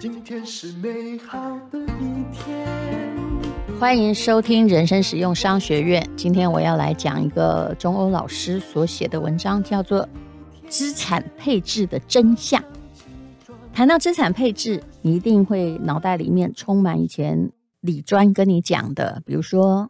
今天是美好的一天。欢迎收听人生实用商学院。今天我要来讲一个中欧老师所写的文章，叫做《资产配置的真相》。谈到资产配置，你一定会脑袋里面充满以前李专跟你讲的，比如说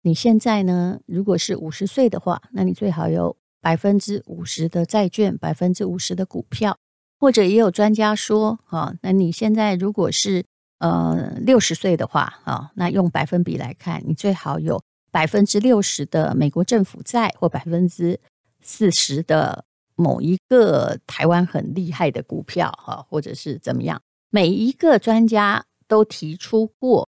你现在呢，如果是五十岁的话，那你最好有百分之五十的债券，百分之五十的股票。或者也有专家说，啊，那你现在如果是呃六十岁的话，啊，那用百分比来看，你最好有百分之六十的美国政府债，或百分之四十的某一个台湾很厉害的股票，哈，或者是怎么样？每一个专家都提出过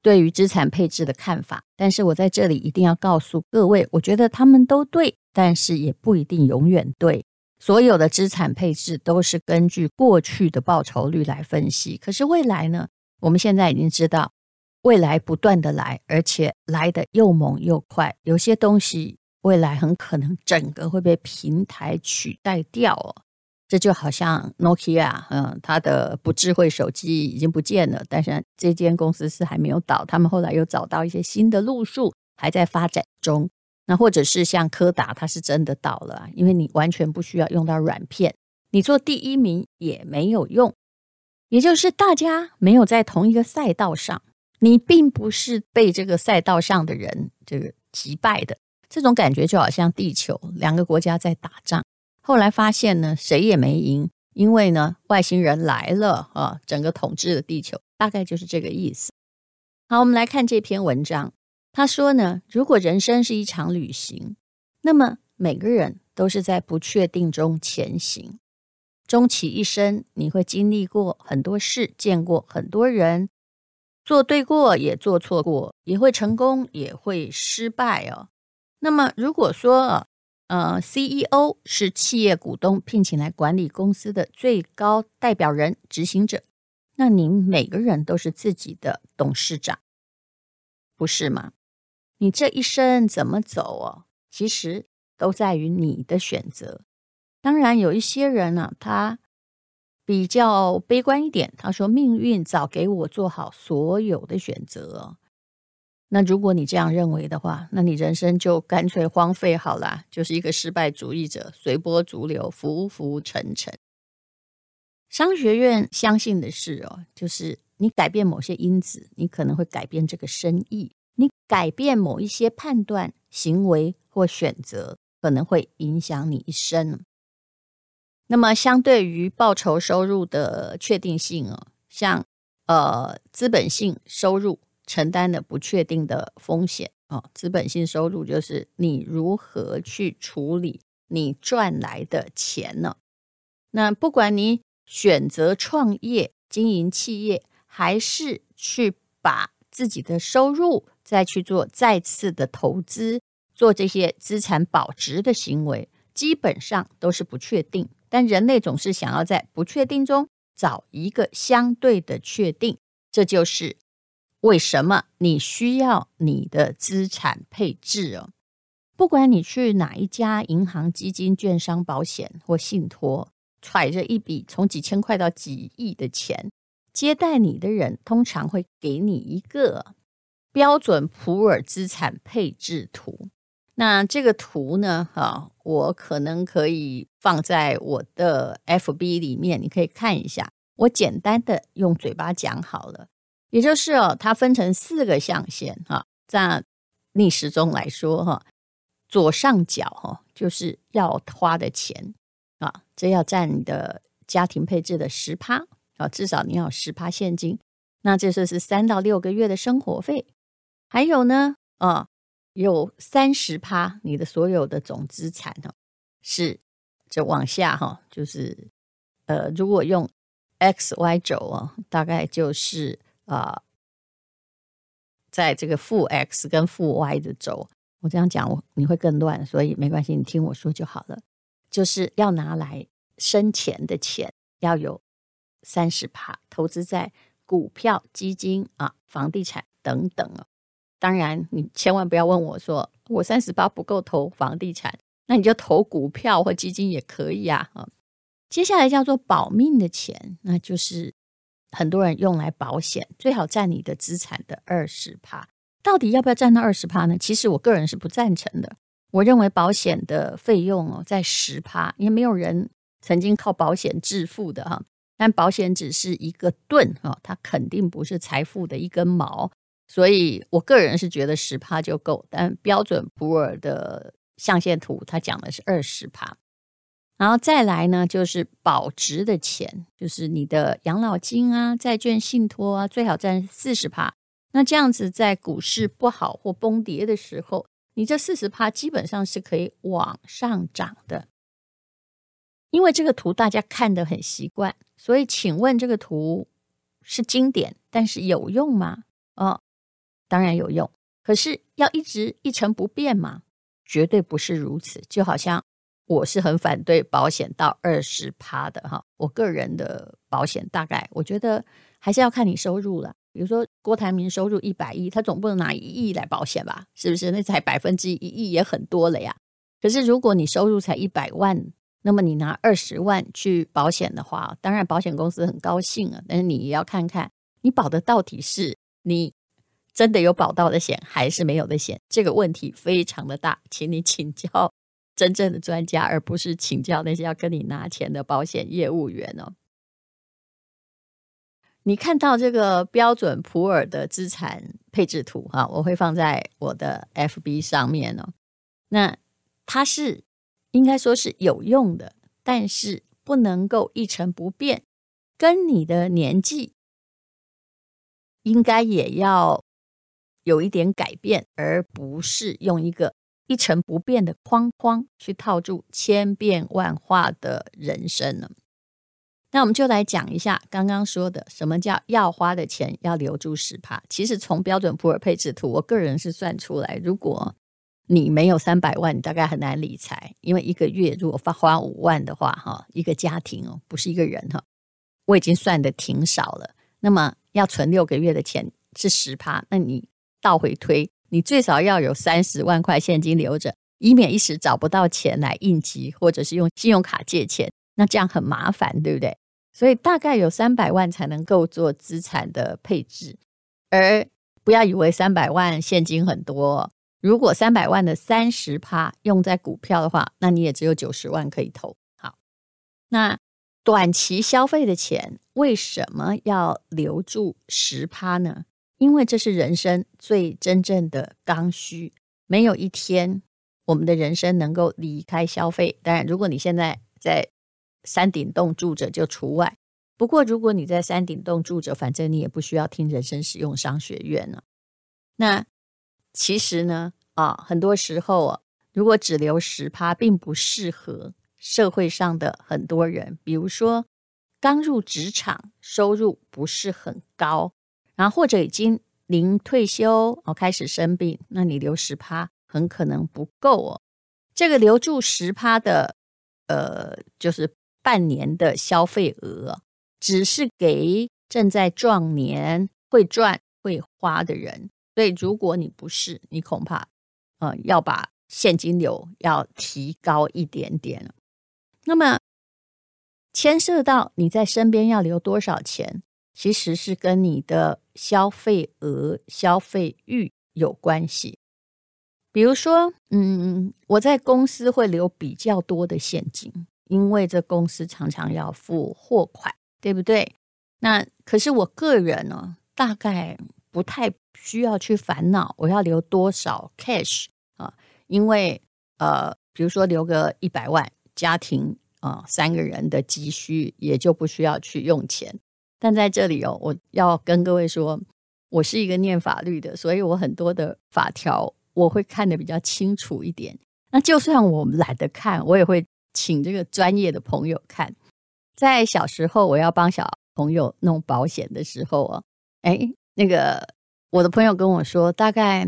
对于资产配置的看法，但是我在这里一定要告诉各位，我觉得他们都对，但是也不一定永远对。所有的资产配置都是根据过去的报酬率来分析，可是未来呢？我们现在已经知道，未来不断的来，而且来得又猛又快。有些东西未来很可能整个会被平台取代掉哦。这就好像 Nokia，嗯，它的不智慧手机已经不见了，但是这间公司是还没有倒，他们后来又找到一些新的路数，还在发展中。那或者是像柯达，它是真的倒了，因为你完全不需要用到软片，你做第一名也没有用，也就是大家没有在同一个赛道上，你并不是被这个赛道上的人这个击败的，这种感觉就好像地球两个国家在打仗，后来发现呢，谁也没赢，因为呢，外星人来了啊，整个统治了地球，大概就是这个意思。好，我们来看这篇文章。他说呢，如果人生是一场旅行，那么每个人都是在不确定中前行。终其一生，你会经历过很多事，见过很多人，做对过也做错过，也会成功，也会失败哦。那么如果说，呃，CEO 是企业股东聘请来管理公司的最高代表人、执行者，那您每个人都是自己的董事长，不是吗？你这一生怎么走哦？其实都在于你的选择。当然，有一些人呢、啊，他比较悲观一点，他说：“命运早给我做好所有的选择。”那如果你这样认为的话，那你人生就干脆荒废好了，就是一个失败主义者，随波逐流，浮浮沉沉。商学院相信的是哦，就是你改变某些因子，你可能会改变这个生意。你改变某一些判断、行为或选择，可能会影响你一生。那么，相对于报酬收入的确定性哦，像呃资本性收入承担的不确定的风险哦，资本性收入就是你如何去处理你赚来的钱呢？那不管你选择创业、经营企业，还是去把自己的收入再去做再次的投资，做这些资产保值的行为，基本上都是不确定。但人类总是想要在不确定中找一个相对的确定，这就是为什么你需要你的资产配置哦。不管你去哪一家银行、基金、券商、保险或信托，揣着一笔从几千块到几亿的钱，接待你的人通常会给你一个。标准普尔资产配置图，那这个图呢？哈，我可能可以放在我的 FB 里面，你可以看一下。我简单的用嘴巴讲好了，也就是哦，它分成四个象限哈，在逆时钟来说哈，左上角哈就是要花的钱啊，这要占你的家庭配置的十趴啊，至少你要十趴现金，那这就是三到六个月的生活费。还有呢，啊，有三十趴，你的所有的总资产哦，是就往下哈，就是呃，如果用 X Y 轴啊，大概就是啊，在这个负 X 跟负 Y 的轴，我这样讲我你会更乱，所以没关系，你听我说就好了。就是要拿来生钱的钱要有三十趴，投资在股票、基金啊、房地产等等啊。当然，你千万不要问我说，我三十八不够投房地产，那你就投股票或基金也可以啊。接下来叫做保命的钱，那就是很多人用来保险，最好占你的资产的二十趴。到底要不要占到二十趴呢？其实我个人是不赞成的。我认为保险的费用哦在十趴，因为没有人曾经靠保险致富的哈。但保险只是一个盾哈，它肯定不是财富的一根毛。所以我个人是觉得十趴就够，但标准普尔的象限图它讲的是二十趴。然后再来呢，就是保值的钱，就是你的养老金啊、债券信托啊，最好占四十趴。那这样子，在股市不好或崩跌的时候，你这四十趴基本上是可以往上涨的。因为这个图大家看得很习惯，所以请问这个图是经典，但是有用吗？哦，当然有用。可是要一直一成不变吗？绝对不是如此。就好像。我是很反对保险到二十趴的哈，我个人的保险大概我觉得还是要看你收入了。比如说郭台铭收入一百亿，他总不能拿一亿来保险吧？是不是？那才百分之一，一亿也很多了呀。可是如果你收入才一百万，那么你拿二十万去保险的话，当然保险公司很高兴啊，但是你也要看看你保的到底是你真的有保到的险，还是没有的险？这个问题非常的大，请你请教。真正的专家，而不是请教那些要跟你拿钱的保险业务员哦。你看到这个标准普尔的资产配置图哈，我会放在我的 FB 上面哦。那它是应该说是有用的，但是不能够一成不变，跟你的年纪应该也要有一点改变，而不是用一个。一成不变的框框去套住千变万化的人生呢？那我们就来讲一下刚刚说的什么叫要花的钱要留住十趴。其实从标准普尔配置图，我个人是算出来，如果你没有三百万，你大概很难理财，因为一个月如果发花五万的话，哈，一个家庭哦，不是一个人哈，我已经算的挺少了。那么要存六个月的钱是十趴，那你倒回推。你最少要有三十万块现金留着，以免一时找不到钱来应急，或者是用信用卡借钱，那这样很麻烦，对不对？所以大概有三百万才能够做资产的配置，而不要以为三百万现金很多，如果三百万的三十趴用在股票的话，那你也只有九十万可以投。好，那短期消费的钱为什么要留住十趴呢？因为这是人生最真正的刚需，没有一天我们的人生能够离开消费。当然，如果你现在在山顶洞住着，就除外。不过，如果你在山顶洞住着，反正你也不需要听人生实用商学院了。那其实呢，啊，很多时候啊，如果只留十趴，并不适合社会上的很多人。比如说，刚入职场，收入不是很高。然后或者已经临退休哦，开始生病，那你留十趴很可能不够哦。这个留住十趴的，呃，就是半年的消费额，只是给正在壮年、会赚会花的人。所以如果你不是，你恐怕呃要把现金流要提高一点点。那么牵涉到你在身边要留多少钱？其实是跟你的消费额、消费欲有关系。比如说，嗯，我在公司会留比较多的现金，因为这公司常常要付货款，对不对？那可是我个人呢，大概不太需要去烦恼我要留多少 cash 啊，因为呃，比如说留个一百万，家庭啊三个人的积蓄也就不需要去用钱。但在这里哦，我要跟各位说，我是一个念法律的，所以我很多的法条我会看得比较清楚一点。那就算我懒得看，我也会请这个专业的朋友看。在小时候，我要帮小朋友弄保险的时候哦，哎，那个我的朋友跟我说，大概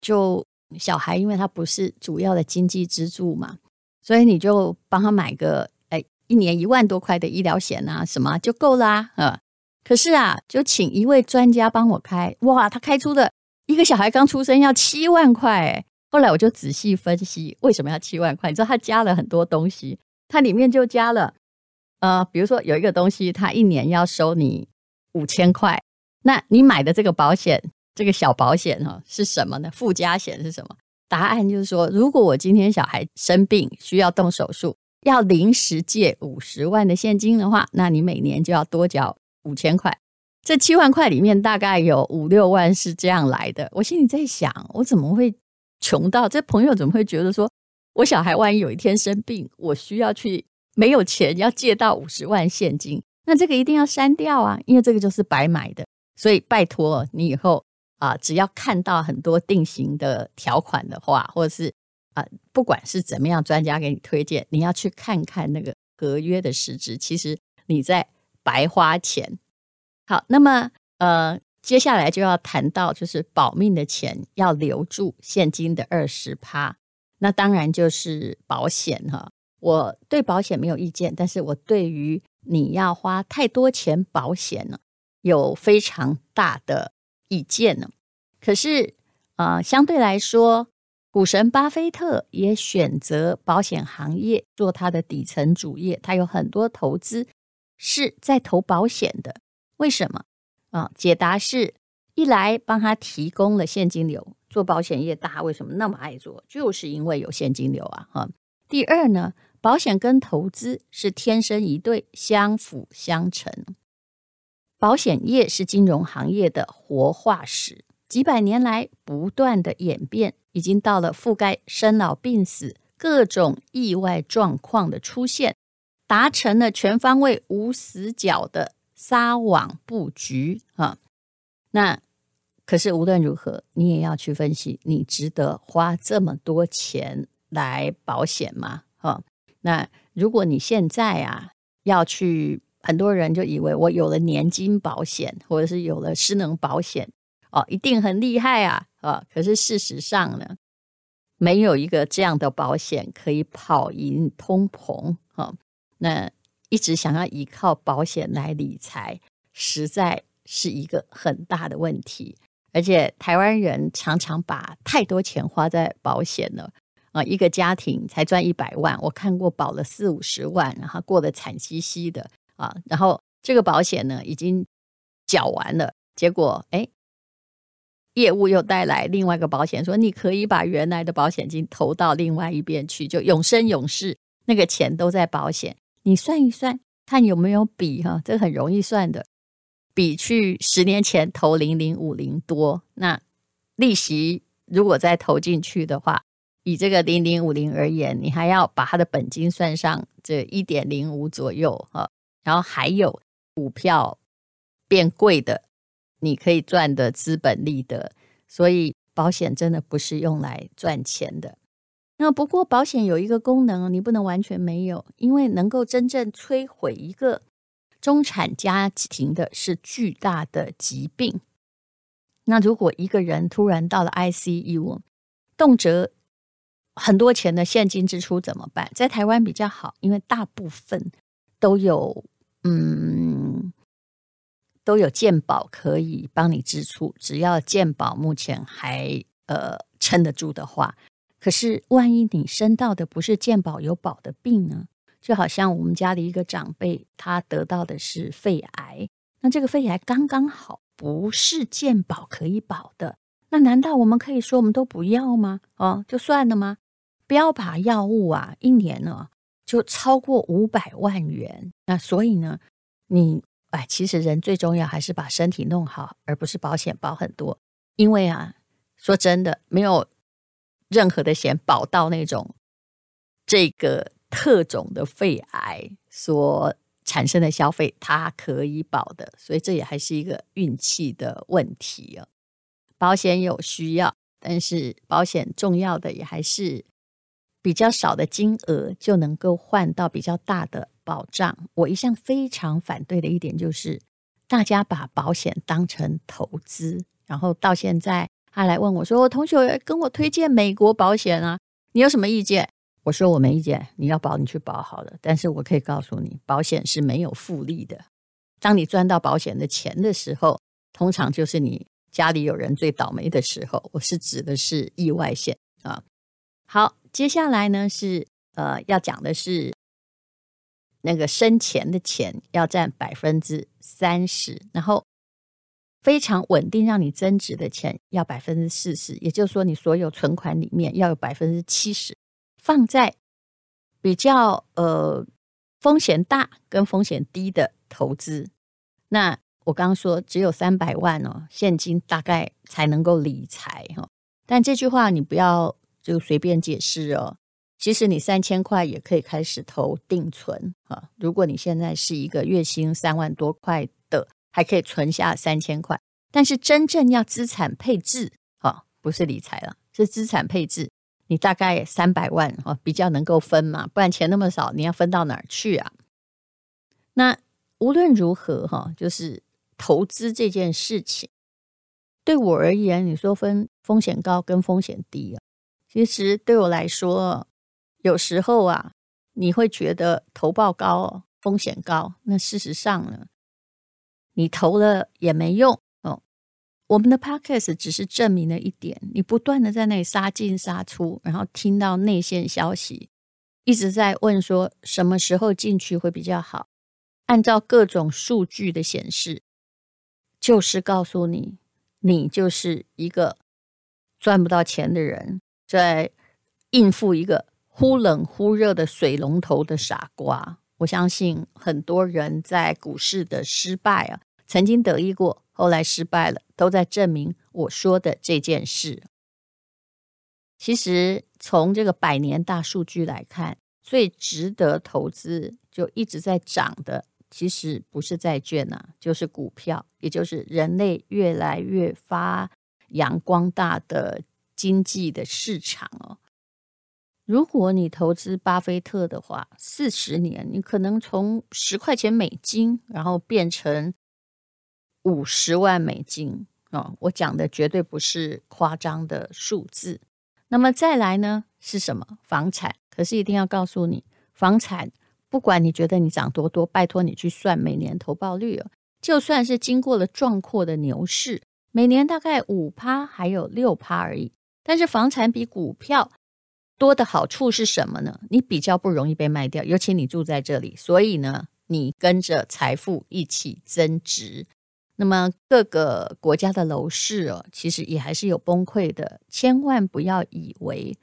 就小孩，因为他不是主要的经济支柱嘛，所以你就帮他买个哎一年一万多块的医疗险啊，什么就够啦，啊。可是啊，就请一位专家帮我开，哇，他开出的一个小孩刚出生要七万块，后来我就仔细分析为什么要七万块，你知道他加了很多东西，它里面就加了，呃，比如说有一个东西，它一年要收你五千块，那你买的这个保险，这个小保险哈是什么呢？附加险是什么？答案就是说，如果我今天小孩生病需要动手术，要临时借五十万的现金的话，那你每年就要多缴五千块。这七万块里面大概有五六万是这样来的。我心里在想，我怎么会穷到这？朋友怎么会觉得说我小孩万一有一天生病，我需要去没有钱要借到五十万现金？那这个一定要删掉啊，因为这个就是白买的。所以拜托你以后。啊，只要看到很多定型的条款的话，或者是啊，不管是怎么样，专家给你推荐，你要去看看那个合约的实质。其实你在白花钱。好，那么呃，接下来就要谈到就是保命的钱要留住现金的二十趴，那当然就是保险哈。我对保险没有意见，但是我对于你要花太多钱保险呢，有非常大的。意见呢？可是，呃，相对来说，股神巴菲特也选择保险行业做他的底层主业。他有很多投资是在投保险的。为什么？啊、解答是：一来帮他提供了现金流。做保险业，大为什么那么爱做？就是因为有现金流啊！哈。第二呢，保险跟投资是天生一对，相辅相成。保险业是金融行业的活化石，几百年来不断的演变，已经到了覆盖生老病死各种意外状况的出现，达成了全方位无死角的撒网布局啊！那可是无论如何，你也要去分析，你值得花这么多钱来保险吗？哈，那如果你现在啊要去。很多人就以为我有了年金保险，或者是有了失能保险，哦，一定很厉害啊！啊，可是事实上呢，没有一个这样的保险可以跑赢通膨。哈，那一直想要依靠保险来理财，实在是一个很大的问题。而且台湾人常常把太多钱花在保险了啊，一个家庭才赚一百万，我看过保了四五十万，然后过得惨兮兮的。啊，然后这个保险呢已经缴完了，结果哎，业务又带来另外一个保险，说你可以把原来的保险金投到另外一边去，就永生永世，那个钱都在保险。你算一算，看有没有比哈，这很容易算的，比去十年前投零零五零多。那利息如果再投进去的话，以这个零零五零而言，你还要把它的本金算上这一点零五左右哈。然后还有股票变贵的，你可以赚的资本利得，所以保险真的不是用来赚钱的。那不过保险有一个功能，你不能完全没有，因为能够真正摧毁一个中产家庭的是巨大的疾病。那如果一个人突然到了 ICU，动辄很多钱的现金支出怎么办？在台湾比较好，因为大部分都有。嗯，都有健保可以帮你支出，只要健保目前还呃撑得住的话。可是万一你生到的不是健保有保的病呢？就好像我们家的一个长辈，他得到的是肺癌，那这个肺癌刚刚好不是健保可以保的，那难道我们可以说我们都不要吗？哦，就算了吗？不要把药物啊，一年呢？就超过五百万元，那所以呢，你哎，其实人最重要还是把身体弄好，而不是保险保很多。因为啊，说真的，没有任何的险保到那种这个特种的肺癌所产生的消费，它可以保的。所以这也还是一个运气的问题啊。保险有需要，但是保险重要的也还是。比较少的金额就能够换到比较大的保障。我一向非常反对的一点就是，大家把保险当成投资，然后到现在他来问我说：“同学跟我推荐美国保险啊，你有什么意见？”我说：“我没意见，你要保你去保好了。但是我可以告诉你，保险是没有复利的。当你赚到保险的钱的时候，通常就是你家里有人最倒霉的时候。我是指的是意外险。”啊。好，接下来呢是呃要讲的是那个生钱的钱要占百分之三十，然后非常稳定让你增值的钱要百分之四十，也就是说你所有存款里面要有百分之七十放在比较呃风险大跟风险低的投资。那我刚刚说只有三百万哦，现金大概才能够理财哈。但这句话你不要就随便解释哦。其实你三千块也可以开始投定存啊。如果你现在是一个月薪三万多块，还可以存下三千块。但是真正要资产配置啊，不是理财了，是资产配置。你大概三百万啊，比较能够分嘛，不然钱那么少，你要分到哪儿去啊？那无论如何哈，就是。投资这件事情，对我而言，你说分风险高跟风险低啊，其实对我来说，有时候啊，你会觉得投报高，风险高。那事实上呢，你投了也没用哦。我们的 podcast 只是证明了一点，你不断的在那里杀进杀出，然后听到内线消息，一直在问说什么时候进去会比较好，按照各种数据的显示。就是告诉你，你就是一个赚不到钱的人，在应付一个忽冷忽热的水龙头的傻瓜。我相信很多人在股市的失败啊，曾经得意过，后来失败了，都在证明我说的这件事。其实从这个百年大数据来看，最值得投资就一直在涨的。其实不是债券呐、就是股票，也就是人类越来越发扬光大的经济的市场哦。如果你投资巴菲特的话，四十年你可能从十块钱美金，然后变成五十万美金哦。我讲的绝对不是夸张的数字。那么再来呢，是什么？房产。可是一定要告诉你，房产。不管你觉得你涨多多，拜托你去算每年投报率哦。就算是经过了壮阔的牛市，每年大概五趴还有六趴而已。但是房产比股票多的好处是什么呢？你比较不容易被卖掉，尤其你住在这里，所以呢，你跟着财富一起增值。那么各个国家的楼市哦，其实也还是有崩溃的，千万不要以为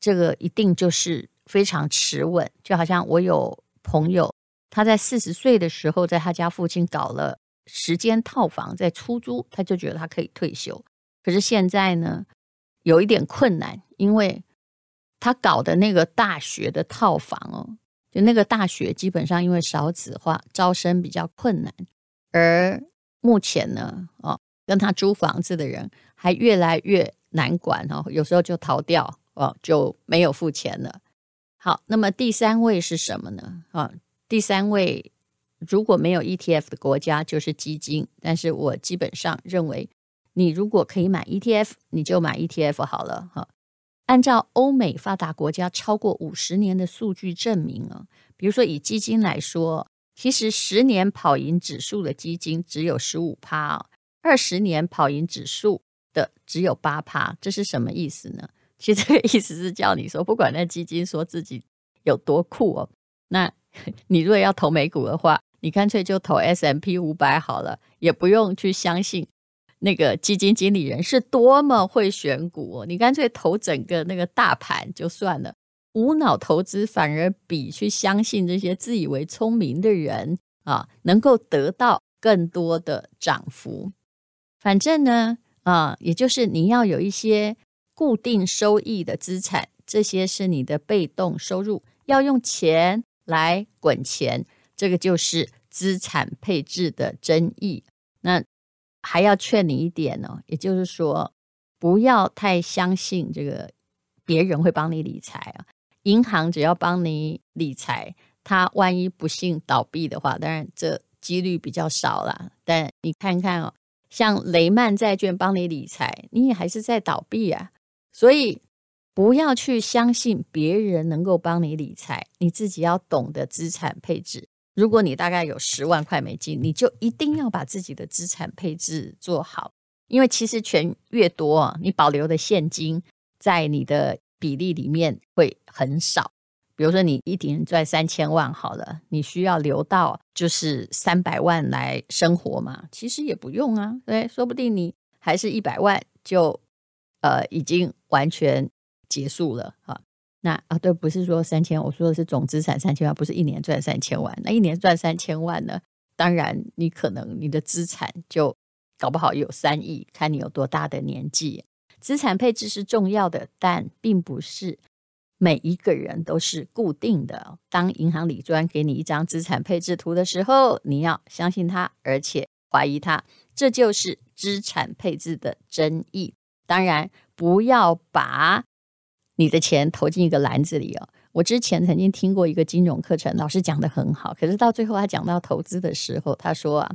这个一定就是非常持稳，就好像我有。朋友，他在四十岁的时候，在他家附近搞了十间套房在出租，他就觉得他可以退休。可是现在呢，有一点困难，因为他搞的那个大学的套房哦，就那个大学基本上因为少子化，招生比较困难。而目前呢，哦，跟他租房子的人还越来越难管哦，有时候就逃掉哦，就没有付钱了。好，那么第三位是什么呢？啊，第三位如果没有 ETF 的国家就是基金，但是我基本上认为，你如果可以买 ETF，你就买 ETF 好了哈。按照欧美发达国家超过五十年的数据证明啊，比如说以基金来说，其实十年跑赢指数的基金只有十五趴，二十年跑赢指数的只有八趴，这是什么意思呢？其实这个意思是叫你说，不管那基金说自己有多酷哦，那 你如果要投美股的话，你干脆就投 S M P 五百好了，也不用去相信那个基金经理人是多么会选股哦，你干脆投整个那个大盘就算了。无脑投资反而比去相信这些自以为聪明的人啊，能够得到更多的涨幅。反正呢，啊，也就是你要有一些。固定收益的资产，这些是你的被动收入，要用钱来滚钱，这个就是资产配置的争议。那还要劝你一点呢，也就是说，不要太相信这个别人会帮你理财啊。银行只要帮你理财，它万一不幸倒闭的话，当然这几率比较少啦。但你看看哦，像雷曼债券帮你理财，你也还是在倒闭啊。所以不要去相信别人能够帮你理财，你自己要懂得资产配置。如果你大概有十万块美金，你就一定要把自己的资产配置做好，因为其实钱越多，你保留的现金在你的比例里面会很少。比如说，你一年赚三千万好了，你需要留到就是三百万来生活嘛？其实也不用啊，对，说不定你还是一百万就呃已经完全结束了啊。那啊，对，不是说三千，我说的是总资产三千万，不是一年赚三千万。那一年赚三千万呢？当然，你可能你的资产就搞不好有三亿，看你有多大的年纪。资产配置是重要的，但并不是。每一个人都是固定的。当银行理专给你一张资产配置图的时候，你要相信他，而且怀疑他。这就是资产配置的争议。当然，不要把你的钱投进一个篮子里哦。我之前曾经听过一个金融课程，老师讲的很好，可是到最后他讲到投资的时候，他说啊，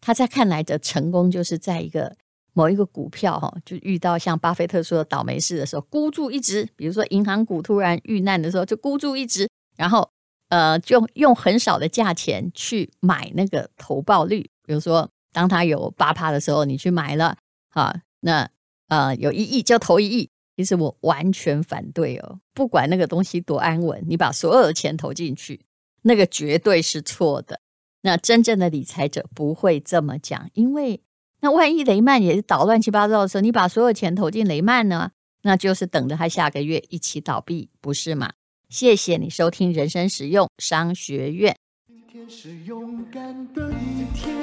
他在看来的成功就是在一个。某一个股票哈，就遇到像巴菲特说的倒霉事的时候，孤注一掷。比如说银行股突然遇难的时候，就孤注一掷，然后呃，就用很少的价钱去买那个投报率。比如说，当它有八趴的时候，你去买了，哈，那呃有一亿就投一亿。其实我完全反对哦，不管那个东西多安稳，你把所有的钱投进去，那个绝对是错的。那真正的理财者不会这么讲，因为。那万一雷曼也是倒乱七八糟的时候，你把所有钱投进雷曼呢？那就是等着他下个月一起倒闭，不是吗？谢谢你收听人生实用商学院。今天是勇敢的一天，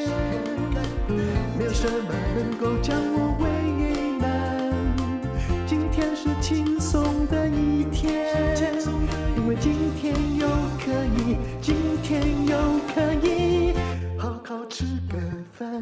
没有什么能够将我为难。今天是轻松的一天，因为今天又可以，今天又可以好好吃个饭。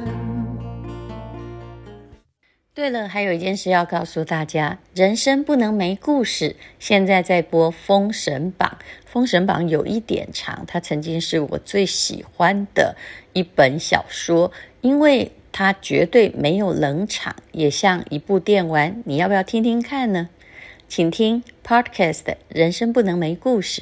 对了，还有一件事要告诉大家：人生不能没故事。现在在播《封神榜》，《封神榜》有一点长，它曾经是我最喜欢的一本小说，因为它绝对没有冷场，也像一部电玩。你要不要听听看呢？请听 Podcast《人生不能没故事》。